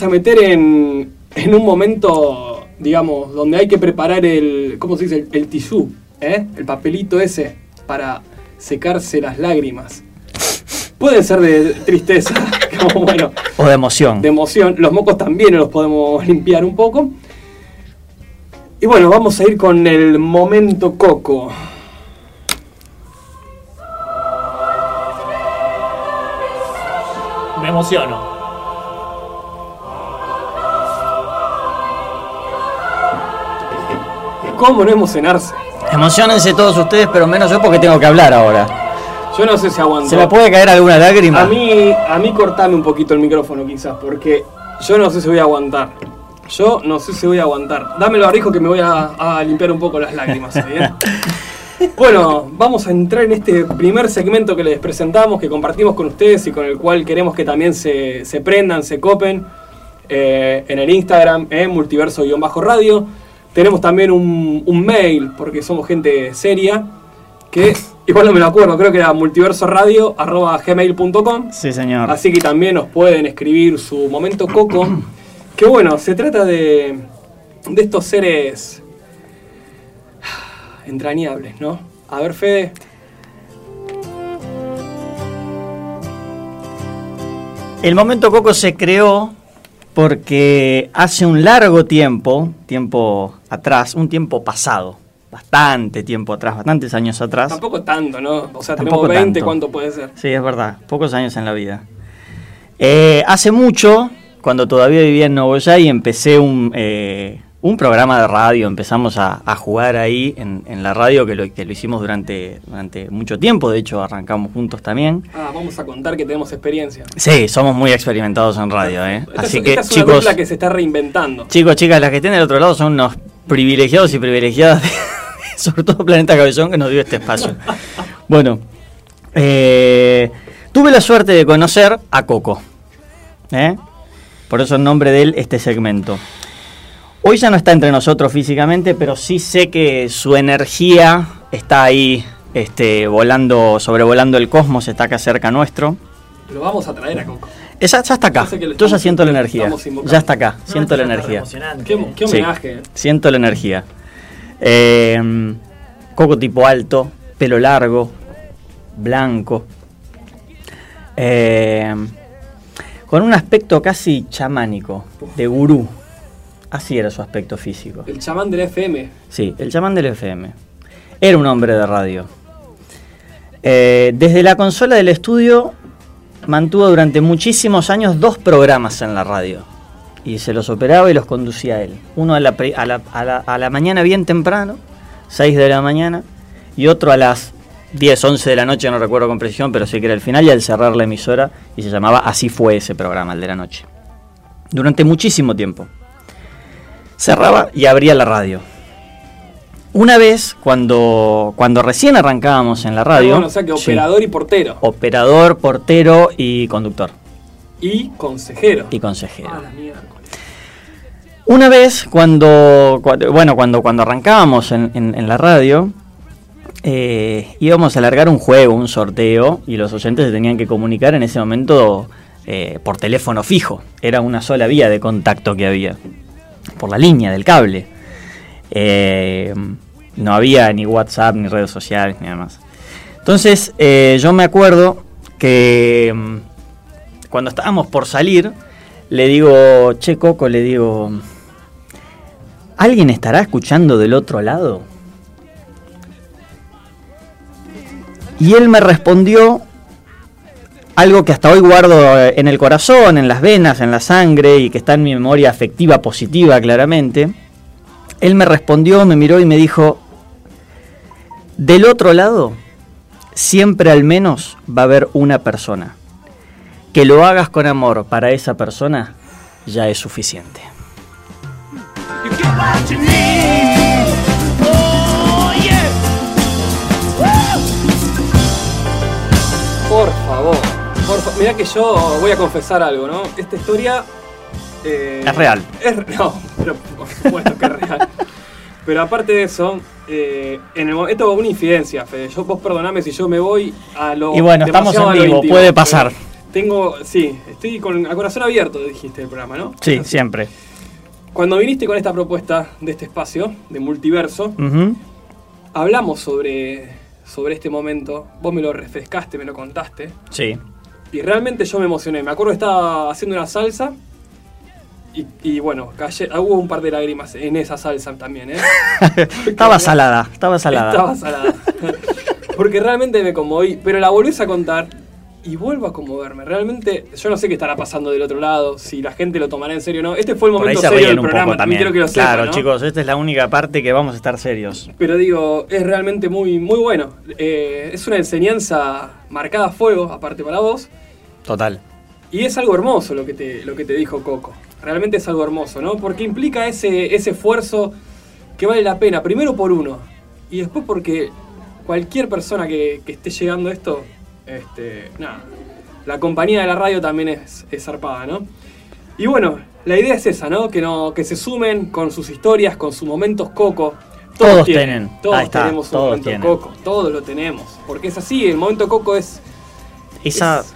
a meter en, en un momento, digamos, donde hay que preparar el, ¿cómo se dice? El, el tisú, ¿eh? El papelito ese para secarse las lágrimas. Pueden ser de tristeza, como bueno, O de emoción. de emoción. Los mocos también los podemos limpiar un poco. Y bueno, vamos a ir con el momento coco. Me emociono. ¿Cómo no emocionarse? Emocionense todos ustedes, pero menos yo porque tengo que hablar ahora. Yo no sé si aguanto. ¿Se me puede caer alguna lágrima? A mí, a mí cortame un poquito el micrófono quizás, porque yo no sé si voy a aguantar. Yo no sé si voy a aguantar. Dámelo a Rijo que me voy a, a limpiar un poco las lágrimas. ¿está bien? Bueno, vamos a entrar en este primer segmento que les presentamos, que compartimos con ustedes y con el cual queremos que también se, se prendan, se copen eh, en el Instagram, en multiverso-radio. Tenemos también un, un mail, porque somos gente seria, que igual no me lo acuerdo, creo que era multiversoradio.gmail.com. Sí, señor. Así que también nos pueden escribir su momento coco. Que bueno, se trata de, de estos seres entrañables, ¿no? A ver, Fede. El momento Coco se creó porque hace un largo tiempo, tiempo atrás, un tiempo pasado, bastante tiempo atrás, bastantes años atrás. Tampoco tanto, ¿no? O sea, Tampoco tenemos 20, tanto. ¿cuánto puede ser? Sí, es verdad, pocos años en la vida. Eh, hace mucho, cuando todavía vivía en Nogoyá y empecé un, eh, un programa de radio, empezamos a, a jugar ahí en, en la radio, que lo, que lo hicimos durante, durante mucho tiempo, de hecho arrancamos juntos también. Ah, vamos a contar que tenemos experiencia. Sí, somos muy experimentados en radio, ¿eh? Esta Así que esta es una chicos, dupla que se está reinventando. chicos, chicas, las que estén del otro lado son unos privilegiados y privilegiadas, de- sobre todo Planeta Cabezón que nos dio este espacio. Bueno, eh, tuve la suerte de conocer a Coco, ¿eh? por eso el nombre de él este segmento. Hoy ya no está entre nosotros físicamente, pero sí sé que su energía está ahí, este, volando, sobrevolando el cosmos, está acá cerca nuestro. Lo vamos a traer a Coco. Esa, ya está acá. Yo ya siento la energía. Ya está acá. Siento la energía. emocionante. Qué, qué Sí. homenaje. Siento la energía. Eh, coco tipo alto, pelo largo, blanco. eh, con un aspecto casi chamánico, de gurú. Así era su aspecto físico. El chamán del FM. Sí, el chamán del FM. Era un hombre de radio. Eh, desde la consola del estudio mantuvo durante muchísimos años dos programas en la radio. Y se los operaba y los conducía él. Uno a la, a la- a la- a la mañana bien temprano, 6 de la mañana, y otro a las 10, 11 de la noche, no recuerdo con precisión, pero sé que era el final y al cerrar la emisora, y se llamaba Así fue ese programa, el de la noche. Durante muchísimo tiempo cerraba y abría la radio. Una vez, cuando, cuando recién arrancábamos en la radio, Bueno, o sea que sí, operador y portero. operador, portero y conductor Y consejero. y consejero. Ah, la miércoles. Una vez, cuando, cuando- bueno, cuando, cuando arrancábamos en, en- en la radio, eh, íbamos a alargar un juego, un sorteo, y los oyentes se tenían que comunicar en ese momento eh, por teléfono fijo. Era una sola vía de contacto que había, por la línea del cable. Eh, no había ni WhatsApp, ni redes sociales, ni nada más. Entonces, eh, yo me acuerdo que mm, cuando estábamos por salir, le digo, che Coco, le digo, ¿alguien estará escuchando del otro lado? Y él me respondió algo que hasta hoy guardo eh, en el corazón, en las venas, en la sangre y que está en mi memoria afectiva positiva claramente. Él me respondió, me miró y me dijo, del otro lado, siempre al menos va a haber una persona. Que lo hagas con amor para esa persona ya es suficiente. Oh. Por favor. Por fa- Mirá que yo voy a confesar algo, ¿no? Esta historia. eh, Es real. es no, pero por supuesto que es real. Pero aparte de eso, eh, en el, mo- esto es una infidencia, Fede. Yo, vos perdoname si yo me voy a lo. Y bueno, estamos en vivo, íntimo, puede pasar. tengo, sí, estoy con a corazón abierto, dijiste el programa, ¿no? Sí, así. siempre. Cuando viniste con esta propuesta de este espacio, de multiverso, hablamos sobre, sobre este momento, vos me lo refrescaste, me lo contaste, Sí. Y realmente yo me emocioné. Me acuerdo que estaba haciendo una salsa, y, y bueno, calle- hubo un par de lágrimas en esa salsa también, ¿eh? estaba salada, estaba salada. Estaba salada. Porque realmente me conmoví, pero la volvés a contar y vuelvo a conmoverme. Realmente, yo no sé qué estará pasando del otro lado, si la gente lo tomará en serio o no. Este fue el momento se serio del programa, también quiero que lo claro, chicos, esta es la única parte que vamos a estar serios. Pero digo, es realmente muy, muy bueno. Eh, es una enseñanza marcada a fuego, aparte para vos. Total. Y es algo hermoso lo que te, lo que te dijo Coco. Realmente es algo hermoso, ¿no? Porque implica ese, ese esfuerzo que vale la pena, primero por uno, y después porque cualquier persona que, que esté llegando a esto, este, nada, la compañía de la radio también es, es zarpada, ¿no? Y bueno, la idea es esa, ¿no? Que, no, que se sumen con sus historias, con sus momentos Coco. Todos tienen. Todos está, tenemos un todos momento tienen. Coco, todos lo tenemos. Porque es así, el momento Coco es... Esa, Es-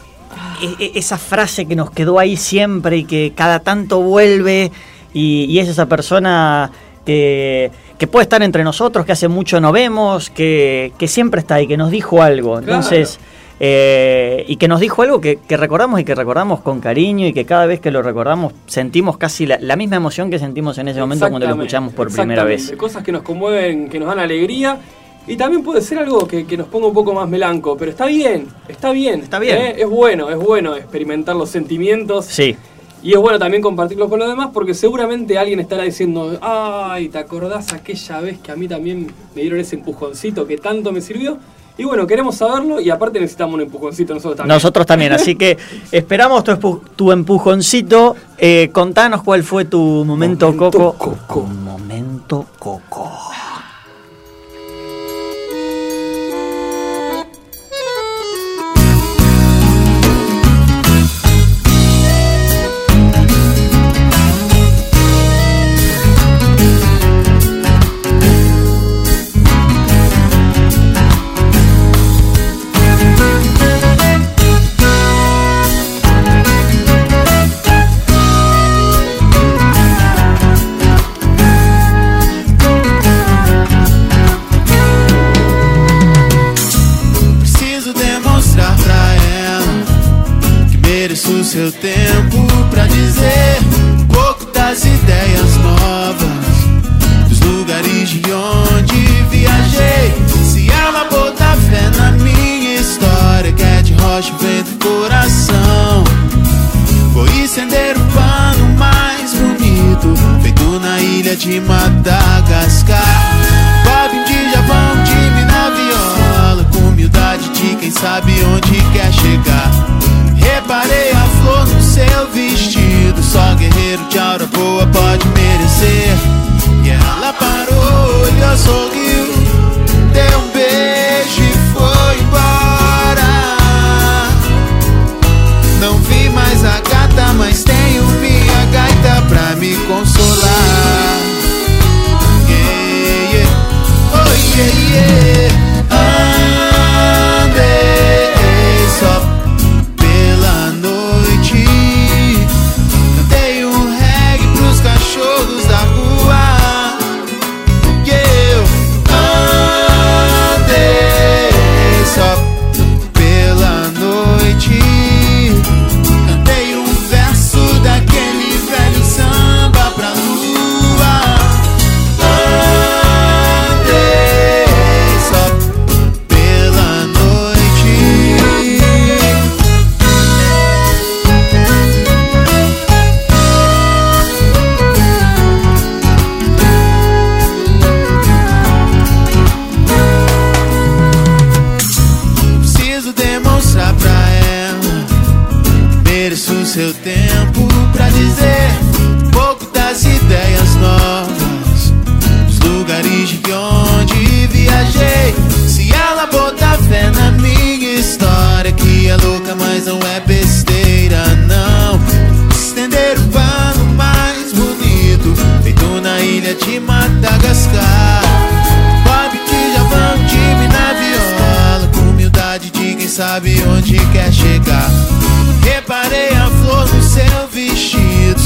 e- e- esa frase que nos quedó ahí siempre y que cada tanto vuelve y, y es esa persona que, que puede estar entre nosotros, que hace mucho no vemos, que, que siempre está ahí, que nos dijo algo. Entonces, eh, y que nos dijo algo que, que recordamos y que recordamos con cariño y que cada vez que lo recordamos sentimos casi la, la misma emoción que sentimos en ese momento cuando lo escuchamos por primera vez. Cosas que nos conmueven, que nos dan alegría. Y también puede ser algo que, que nos ponga un poco más melanco, pero está bien, está bien. Está bien. ¿eh? Es bueno, es bueno experimentar los sentimientos. Sí, Y es bueno también compartirlos con los demás porque seguramente alguien estará diciendo, ay, ¿te acordás aquella vez que a mí también me dieron ese empujoncito que tanto me sirvió? Y bueno, queremos saberlo y aparte necesitamos un empujoncito nosotros también. Nosotros también, así que esperamos tu, empujoncito. Eh, contanos cuál fue tu momento, Momento Coco. Coco. Momento Coco. Que mereço o seu tempo pra dizer um pouco das ideias novas, dos lugares de onde viajei. Se ela botar fé na minha história, que é de rocha, vento e coração. Vou estender o pano mais bonito Feito na ilha de Madagascar Bob de Javão, mim na viola Com humildade de quem sabe onde quer chegar seu vestido. Só guerreiro de aura boa pode merecer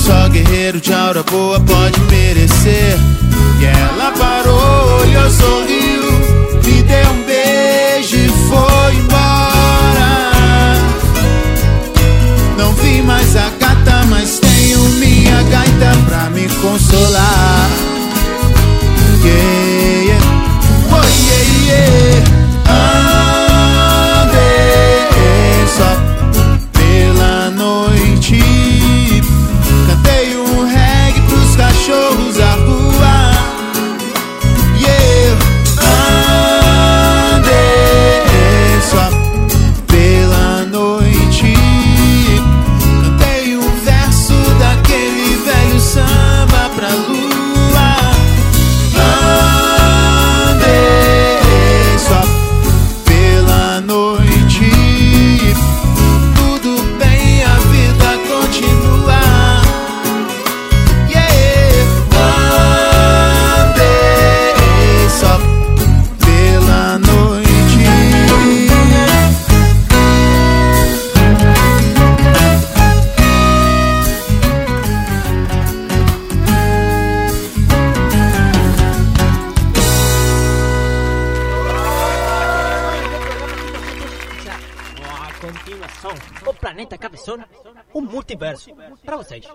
Só guerreiro de aura boa pode merecer. E ela parou, olhou, sorriu. multiverso para vocês.